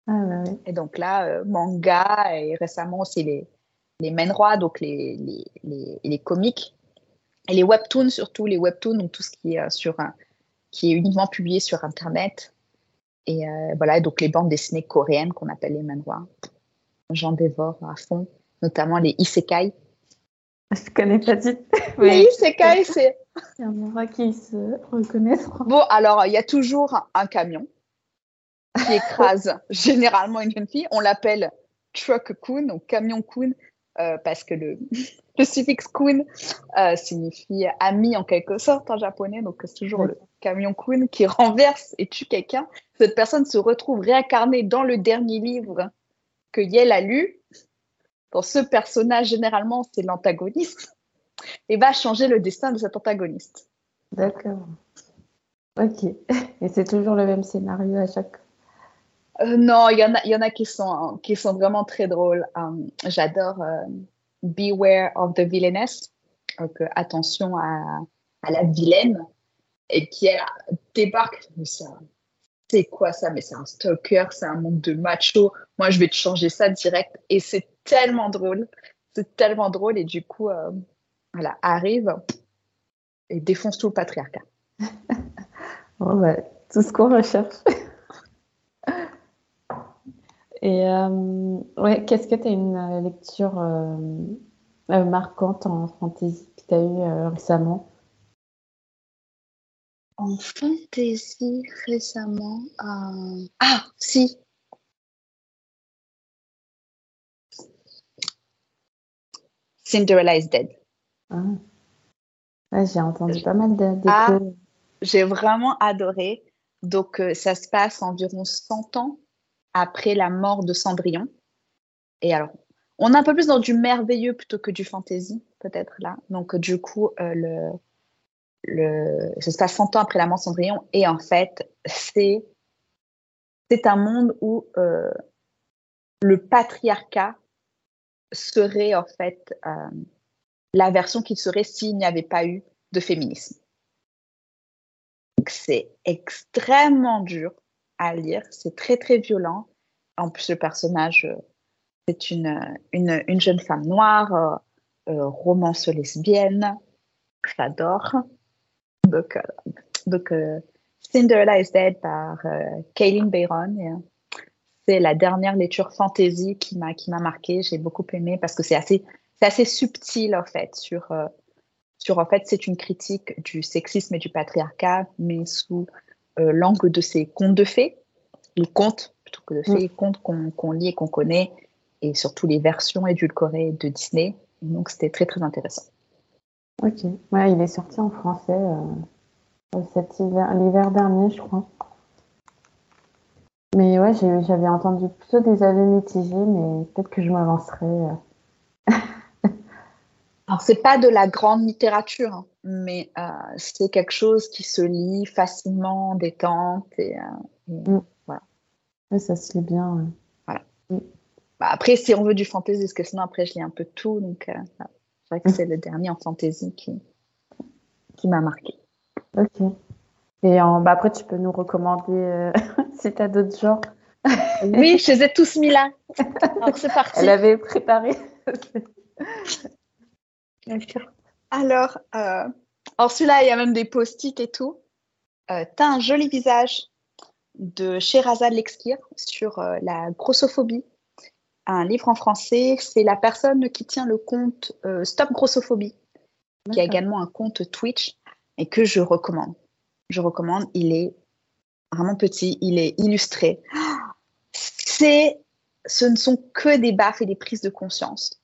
Ah. Et donc là, euh, manga et récemment aussi les, les main rois, donc les, les, les, les, comics et les webtoons surtout, les webtoons, donc tout ce qui est euh, sur un qui est uniquement publié sur Internet. Et euh, voilà, donc les bandes dessinées coréennes qu'on appelle les manhwa. J'en dévore à fond, notamment les isekai. Je connais pas du tout. Les isekai, c'est. Il y en aura qui se reconnaissent. Bon, alors, il y a toujours un camion qui écrase généralement une jeune fille. On l'appelle truck-kun ou camion-kun euh, parce que le, le suffixe kun euh, signifie ami en quelque sorte en japonais. Donc, c'est toujours le camion kun qui renverse et tue quelqu'un. Cette personne se retrouve réincarnée dans le dernier livre que Yel a lu. Pour ce personnage, généralement, c'est l'antagoniste et va changer le destin de cet antagoniste. D'accord. Ok. Et c'est toujours le même scénario à chaque euh, non, il y en a, y en a qui sont qui sont vraiment très drôles. Euh, j'adore Beware of the Villainess, donc attention à, à, la vilaine, et qui débarque. C'est quoi ça? Mais c'est un stalker, c'est un monde de macho. Moi, je vais te changer ça direct. Et c'est tellement drôle. C'est tellement drôle. Et du coup, euh, voilà, arrive et défonce tout le patriarcat. bon, bah, tout ce qu'on recherche. Et euh, ouais, qu'est-ce que tu as une euh, lecture euh, marquante en fantasy que tu as eue récemment? En fantasy récemment Ah, si Cinderella is Dead. Ah. j'ai entendu pas mal de, ah, J'ai vraiment adoré. Donc, ça se passe environ 100 ans après la mort de Cendrillon. Et alors, on est un peu plus dans du merveilleux plutôt que du fantasy, peut-être là. Donc, du coup, euh, le, ça se passe 100 ans après la mort de Cendrillon. Et en fait, c'est, c'est un monde où euh, le patriarcat serait en fait euh, la version qu'il serait s'il n'y avait pas eu de féminisme. C'est extrêmement dur à lire. C'est très, très violent. En plus, le personnage euh, C'est une, une, une, jeune femme noire, romance lesbienne. J'adore. Donc, donc Cinderella is Dead par Kaylin Bayron. C'est la dernière lecture fantasy qui m'a qui m'a marqué. J'ai beaucoup aimé parce que c'est assez c'est assez subtil en fait sur sur en fait c'est une critique du sexisme et du patriarcat, mais sous euh, l'angle de ces contes de fées, les contes plutôt que de fées, les contes qu'on lit et qu'on connaît, et surtout les versions édulcorées de Disney. donc c'était très très intéressant. Ok, ouais, il est sorti en français euh, cet hiver, l'hiver dernier, je crois. Mais ouais, j'avais entendu plutôt des avis mitigés, mais peut-être que je m'avancerai. Euh, alors, c'est pas de la grande littérature, hein, mais euh, c'est quelque chose qui se lit facilement, détente. Et, euh, mm. voilà. ça se lit bien. Voilà. Mm. Bah, après, si on veut du fantasy, parce que sinon, après, je lis un peu tout. Donc, euh, c'est vrai que mm. c'est le dernier en fantasy qui, qui m'a marqué. Ok. Et en, bah, après, tu peux nous recommander si tu as d'autres genres. oui, je les ai tous mis là. Donc, c'est parti. Elle avait préparé. Alors, euh, celui-là, il y a même des post-it et tout. Euh, tu as un joli visage de Sherazade Lexkir sur euh, la grossophobie. Un livre en français, c'est la personne qui tient le compte euh, Stop Grossophobie, qui a également un compte Twitch et que je recommande. Je recommande, il est vraiment petit, il est illustré. C'est, ce ne sont que des baffes et des prises de conscience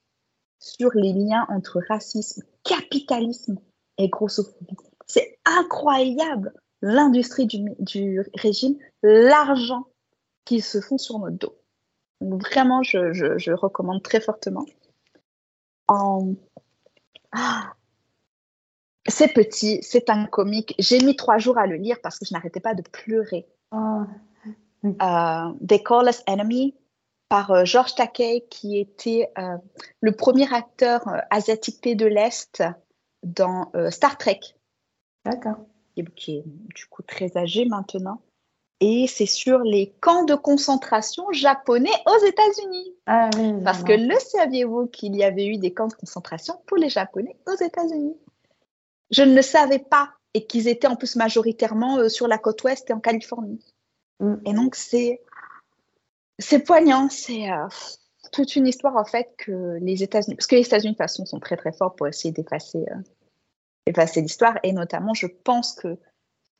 sur les liens entre racisme, capitalisme et grossophobie. C'est incroyable l'industrie du, régime, l'argent qu'ils se font sur notre dos. vraiment, je, recommande très fortement. Ah, c'est petit, c'est un comique. J'ai mis trois jours à le lire parce que je n'arrêtais pas de pleurer. Oh. They Call Us Enemy, par euh, George Takei, qui était euh, le premier acteur euh, asiatique de l'Est dans Star Trek. D'accord. Qui est du coup très âgé maintenant. Et c'est sur les camps de concentration japonais aux États-Unis. Ah, oui, Parce que le saviez-vous qu'il y avait eu des camps de concentration pour les Japonais aux États-Unis? Je ne le savais pas. Et qu'ils étaient en plus majoritairement sur la côte ouest et en Californie. Mm. Et donc, c'est c'est poignant, c'est euh, toute une histoire en fait que les États-Unis, parce que les États-Unis de toute façon sont très très forts pour essayer d'effacer euh, l'histoire, et notamment je pense que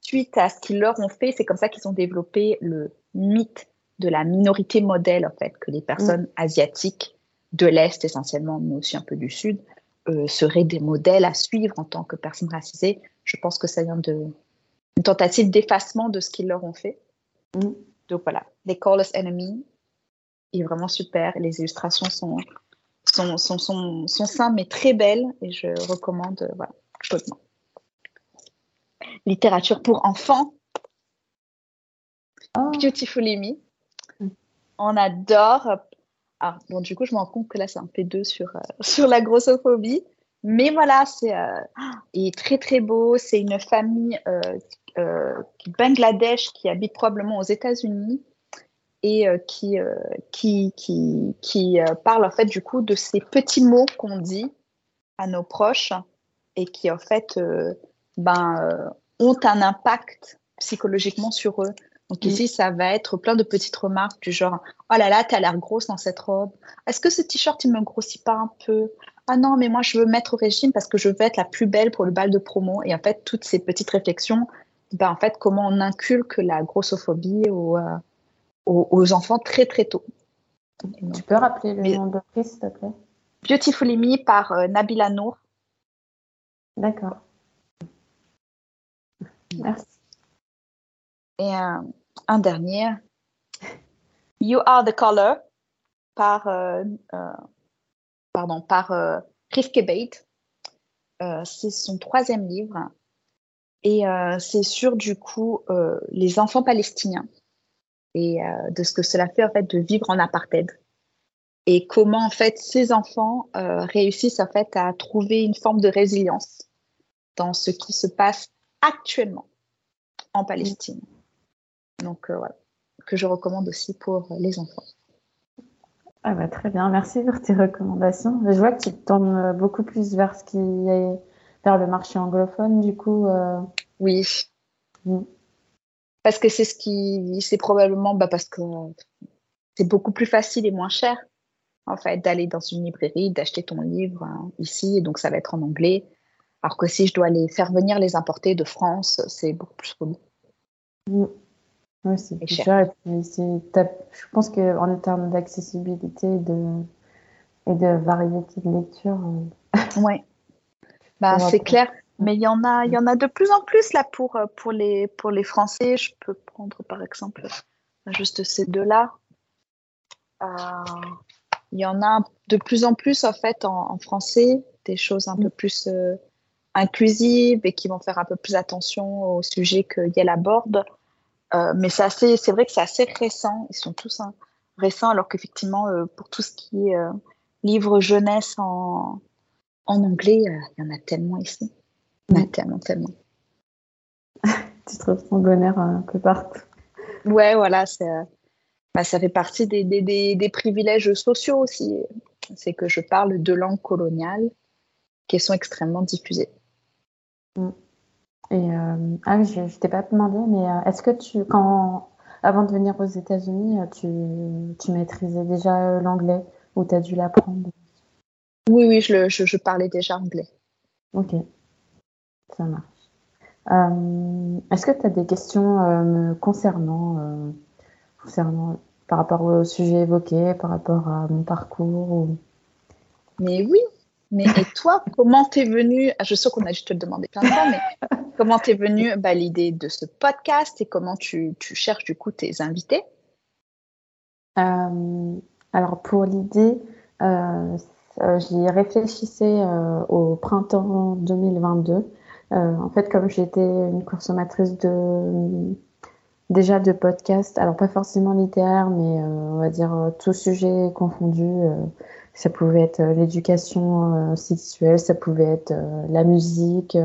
suite à ce qu'ils leur ont fait, c'est comme ça qu'ils ont développé le mythe de la minorité modèle en fait, que les personnes mm. asiatiques de l'Est essentiellement, mais aussi un peu du Sud, euh, seraient des modèles à suivre en tant que personnes racisées. Je pense que ça vient de une tentative d'effacement de ce qu'ils leur ont fait. Mm. Donc voilà, Call Us Enemy est vraiment super. Les illustrations sont, sont, sont, sont, sont simples mais très belles et je recommande euh, voilà, chaudement. Littérature pour enfants. Oh. Beautiful Amy. Mm. On adore. Ah, bon, du coup, je me rends compte que là, c'est un P2 sur, euh, sur la grossophobie. Mais voilà, c'est euh, est très très beau. C'est une famille euh, euh, Bangladesh qui habite probablement aux États-Unis et qui, qui, qui, qui parle en fait du coup de ces petits mots qu'on dit à nos proches et qui en fait ben, ont un impact psychologiquement sur eux. Donc ici, ça va être plein de petites remarques du genre « Oh là là, t'as l'air grosse dans cette robe. Est-ce que ce t-shirt, il me grossit pas un peu? Ah non, mais moi, je veux mettre au régime parce que je veux être la plus belle pour le bal de promo. » Et en fait, toutes ces petites réflexions, ben, en fait, comment on inculque la grossophobie aux, euh, aux, enfants très très tôt. Tu peux rappeler le nom de prix, s'il te plaît? Beautiful Amy par euh, Nabila Nour. D'accord. Merci. Et un, dernier, You Are the Color par, euh, pardon, par Rifke Bate. c'est son troisième livre et euh, c'est sur du coup euh, les enfants palestiniens et euh, de ce que cela fait en fait de vivre en apartheid et comment en fait ces enfants réussissent en fait à trouver une forme de résilience dans ce qui se passe actuellement en Palestine. Donc voilà, que je recommande aussi pour les enfants. Ah bah, très bien, merci pour tes recommandations. Je vois que tu te tournes beaucoup plus vers ce qui est vers le marché anglophone, du coup. Euh, oui. Mm. Parce que c'est ce qui, c'est probablement, bah parce que c'est beaucoup plus facile et moins cher, en fait, d'aller dans une librairie, d'acheter ton livre hein, ici, et donc ça va être en anglais. Alors que si je dois les faire venir les importer de France, c'est beaucoup plus cool. Mm. Oui, c'est plus cher. je pense qu'en termes d'accessibilité et de, et de variété de lecture. Euh, oui. Bah, c'est clair. Mais il y en a, il y en a de plus en plus là pour, euh, pour, les, pour les Français. Je peux prendre par exemple juste ces deux-là. Euh, il y en a de plus en plus en fait en, français, des choses un peu plus euh, inclusives et qui vont faire un peu plus attention au sujet que Yel aborde. mais c'est assez, c'est vrai que c'est assez récent. Ils sont tous hein, récents alors qu'effectivement pour tout ce qui est livre jeunesse en, en anglais, il y en a tellement ici. Il y en a tellement, tellement. tu trouves ton bonheur un peu partout. Ouais, voilà, euh, bah, ça fait partie des, des, privilèges sociaux aussi. C'est que je parle deux langues coloniales qui sont extrêmement diffusées. Mm. Et euh, ah je ne t'ai pas demandé, mais euh, est-ce que tu, quand, avant de venir aux États-Unis, tu, tu maîtrisais déjà l'anglais ou tu as dû l'apprendre? Oui, oui, je, je, je parlais déjà anglais. Ok, ça marche. Euh, est-ce que tu as des questions euh, concernant, euh, concernant, par rapport au sujet évoqué, par rapport à mon parcours Mais oui, mais et toi, comment t'es venu ah, Je sais qu'on a dû te le demander plein de fois, mais comment t'es venu bah, l'idée de ce podcast et comment tu, cherches du coup tes invités? Alors pour l'idée, j'y réfléchissais au printemps 2022 euh, en fait, comme j'étais une consommatrice de déjà de podcasts, alors pas forcément littéraire, mais euh, on va dire euh, tout sujet confondu. ça pouvait être l'éducation sexuelle, ça pouvait être la musique,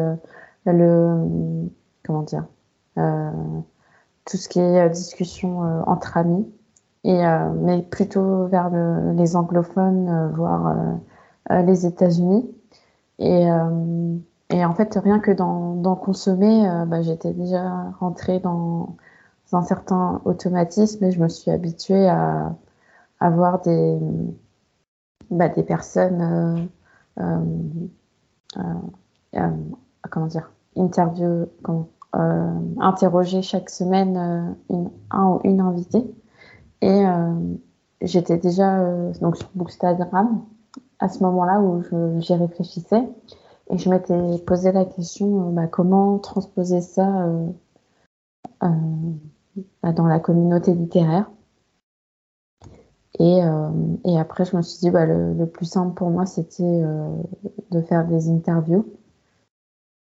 le comment dire, tout ce qui est discussion entre amis, et mais plutôt vers les anglophones, voire les États-Unis. Et et en fait, rien que dans, consommer, euh, bah, j'étais déjà rentrée dans, un certain automatisme et je me suis habituée à, avoir des, bah, des personnes, euh, euh, comment dire, interview, interroger chaque semaine une, un ou une invitée. Et j'étais déjà donc sur Bookstagram à ce moment-là où j'y réfléchissais. Et je m'étais posé la question, euh, bah, comment transposer ça euh, euh, dans la communauté littéraire. Et, et, après, je me suis dit, bah, le, plus simple pour moi, c'était de faire des interviews.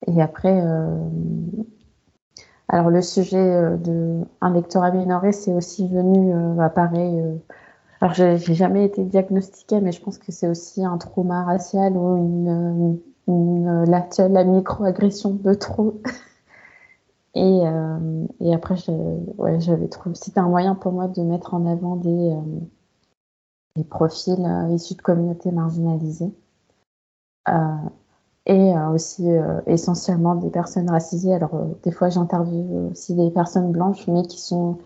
Et après, alors le sujet de un lectorat minoré, c'est aussi venu, bah, pareil. alors, j'ai jamais été diagnostiquée, mais je pense que c'est aussi un trauma racial ou une une, la, microagression de trop. et, euh, et après, ouais, j'avais trouvé. C'était un moyen pour moi de mettre en avant des, euh, des profils euh, issus de communautés marginalisées. Et aussi essentiellement des personnes racisées. Alors, des fois, j'interviewe aussi des personnes blanches, mais qui sont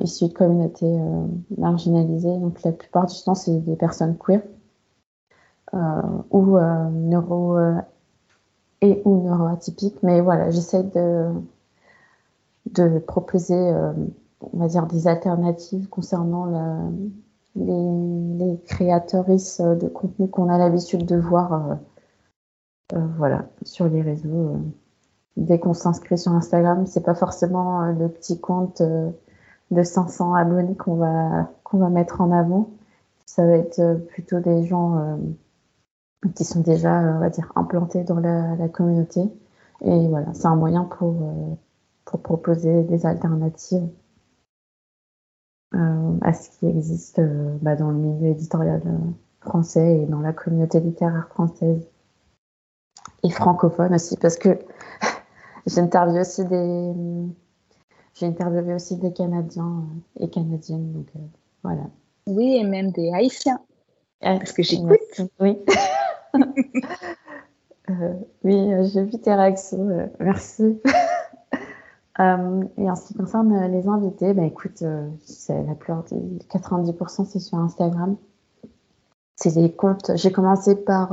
issues de communautés marginalisées. Donc, la plupart du temps, c'est des personnes queer. Euh, ou euh, neuro euh, et ou neuroatypiques. Mais voilà, j'essaie de, de proposer, on va dire, des alternatives concernant les, les créatrices de contenu qu'on a l'habitude de voir voilà, sur les réseaux. dès qu'on s'inscrit sur Instagram, c'est pas forcément le petit compte de 500 abonnés qu'on va, mettre en avant. Ça va être plutôt des gens qui sont déjà, euh, on va dire, implantés dans la, communauté. Et voilà, c'est un moyen pour, euh, pour proposer des alternatives euh, à ce qui existe bah, dans le milieu éditorial français et dans la communauté littéraire française et francophone aussi, parce que j'ai interviewé aussi des j'ai interviewé aussi des Canadiens et Canadiennes, donc voilà. Oui, et même des Haïtiens. Ah, parce que j'écoute. Oui. Euh, oui, j'ai vu tes réactions. merci. et en ce qui concerne les invités, bah, écoute, c'est la plupart, 90% c'est sur Instagram. C'est des comptes. J'ai commencé par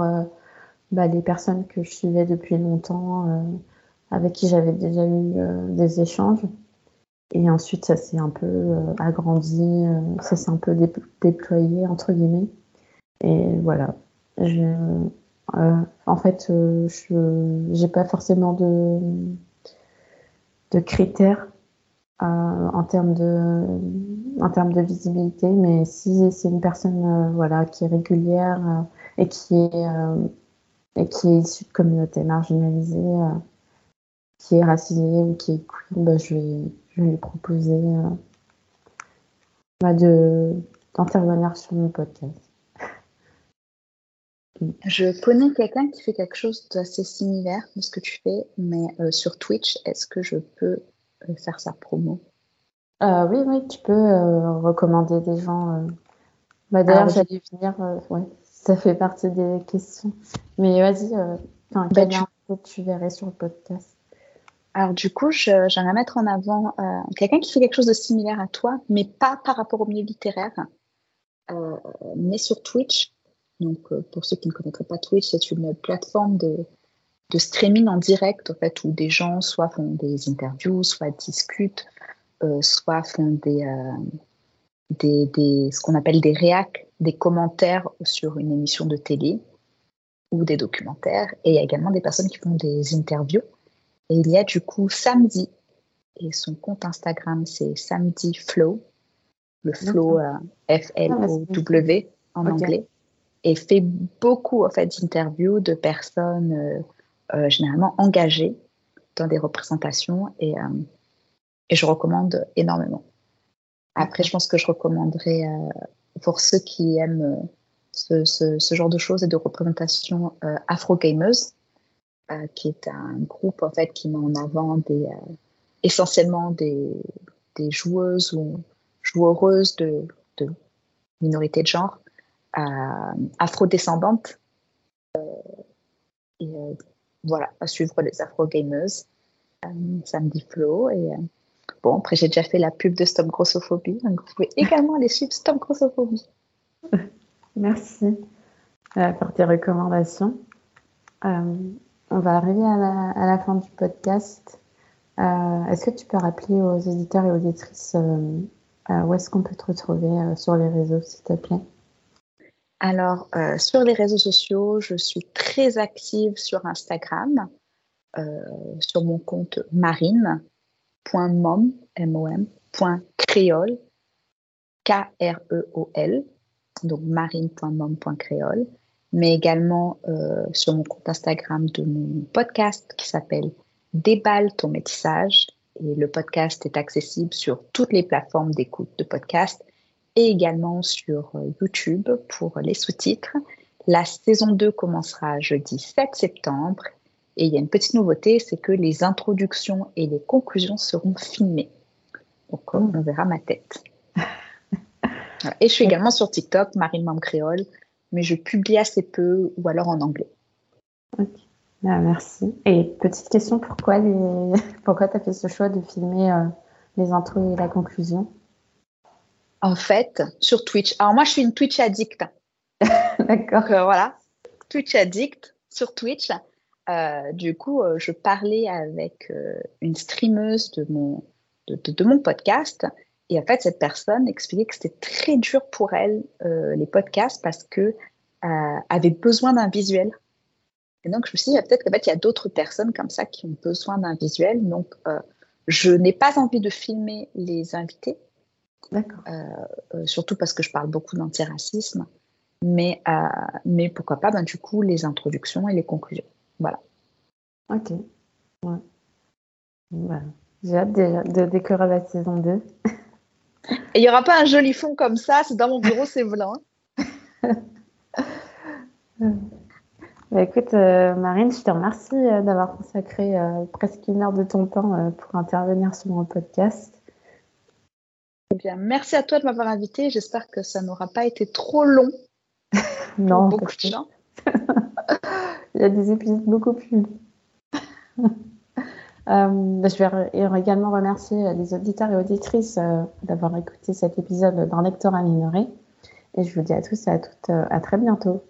bah, les personnes que je suivais depuis longtemps, euh, avec qui j'avais déjà eu euh, des échanges. Et ensuite, ça s'est un peu euh, agrandi, ça s'est un peu déployé, entre guillemets. Et voilà. En fait, je n'ai pas forcément de, de critères en, termes de, en termes de visibilité, mais si c'est une personne voilà, qui est régulière et qui est et qui est issu de communautés marginalisées, euh, qui est racisé ou qui est queer, bah, je, vais, je lui proposer euh, bah, de, d'intervenir sur mon podcast. Je connais quelqu'un qui fait quelque chose d'assez similaire de ce que tu fais, mais euh, sur Twitch, est-ce que je peux faire sa promo? Oui, oui, tu peux recommander des gens. Bah, d'ailleurs, j'allais venir. Ouais ça fait partie des questions. Mais vas-y, euh, bah, tu... verrais sur le podcast? Alors du coup, j'aimerais mettre en avant euh, quelqu'un qui fait quelque chose de similaire à toi, mais pas par rapport au milieu littéraire, euh, mais sur Twitch. Donc euh, pour ceux qui ne connaîtraient pas Twitch, c'est une plateforme de, de, streaming en direct, en fait, où des gens soit font des interviews, soit discutent, soit font des, des, des ce qu'on appelle des réacs, des commentaires sur une émission de télé ou des documentaires. Et il y a également des personnes qui font des interviews. Et il y a du coup Samedi, et son compte Instagram c'est Samedi Flow, le flow euh, F-L-O-W en anglais, et fait beaucoup en fait d'interviews de personnes euh, euh, généralement engagées dans des représentations et, et je recommande énormément. Après, je pense que je recommanderais pour ceux qui aiment euh, ce, genre de choses et de représentation euh, Afro Gamers, euh, qui est un groupe en fait qui met en avant des, essentiellement des, des, joueuses ou joueuses de, de minorités de genre afro-descendantes. et voilà, à suivre les Afro Gamers. samedi Flow et Bon, après, j'ai déjà fait la pub de Stop Grossophobie, donc vous pouvez également aller suivre Stop Grossophobie. Merci euh, pour tes recommandations. Euh, on va arriver à la, fin du podcast. Euh, est-ce que tu peux rappeler aux éditeurs et aux auditrices où est-ce qu'on peut te retrouver sur les réseaux, s'il te plaît? Alors, sur les réseaux sociaux, je suis très active sur Instagram, sur mon compte Marine, .mom, M-O-M, .créole, K-R-E-O-L, donc marine.mom.créole, mais également euh, sur mon compte Instagram de mon podcast qui s'appelle Déballe ton métissage. Et le podcast est accessible sur toutes les plateformes d'écoute de podcast et également sur euh, YouTube pour les sous-titres. La saison 2 commencera jeudi 7 septembre et il y a une petite nouveauté, c'est que les introductions et les conclusions seront filmées. Donc, on verra ma tête. Et je suis également sur TikTok, Marine Mam Créole, mais je publie assez peu ou alors en anglais. Ok, ah, merci. Et petite question, pourquoi, les... pourquoi tu as fait ce choix de filmer euh, les intros et la conclusion? En fait, sur Twitch. Alors moi, je suis une Twitch addict. D'accord. Euh, voilà, Twitch addict sur Twitch. Euh, du coup, euh, je parlais avec euh, une streameuse de mon, de, mon podcast. Et en fait, cette personne expliquait que c'était très dur pour elle, les podcasts, parce que avait besoin d'un visuel. Et donc, je me suis dit, peut-être qu'en fait, il y a d'autres personnes comme ça qui ont besoin d'un visuel. Donc, je n'ai pas envie de filmer les invités. Surtout parce que je parle beaucoup d'antiracisme. Mais, mais pourquoi pas, ben, du coup, les introductions et les conclusions. Voilà. Ok. J'ai hâte de, de, découvrir la saison 2. il n'y aura pas un joli fond comme ça, c'est dans mon bureau, c'est blanc. Bah, écoute, euh, Marine, je te remercie euh, d'avoir consacré euh, presque une heure de ton temps pour intervenir sur mon podcast. Eh bien, merci à toi de m'avoir invité. J'espère que ça n'aura pas été trop long. non, beaucoup de gens. Il y a des épisodes beaucoup plus euh, bah, je vais également remercier les auditeurs et auditrices euh, d'avoir écouté cet épisode dans Lecteur à Et je vous dis à tous et à toutes à très bientôt.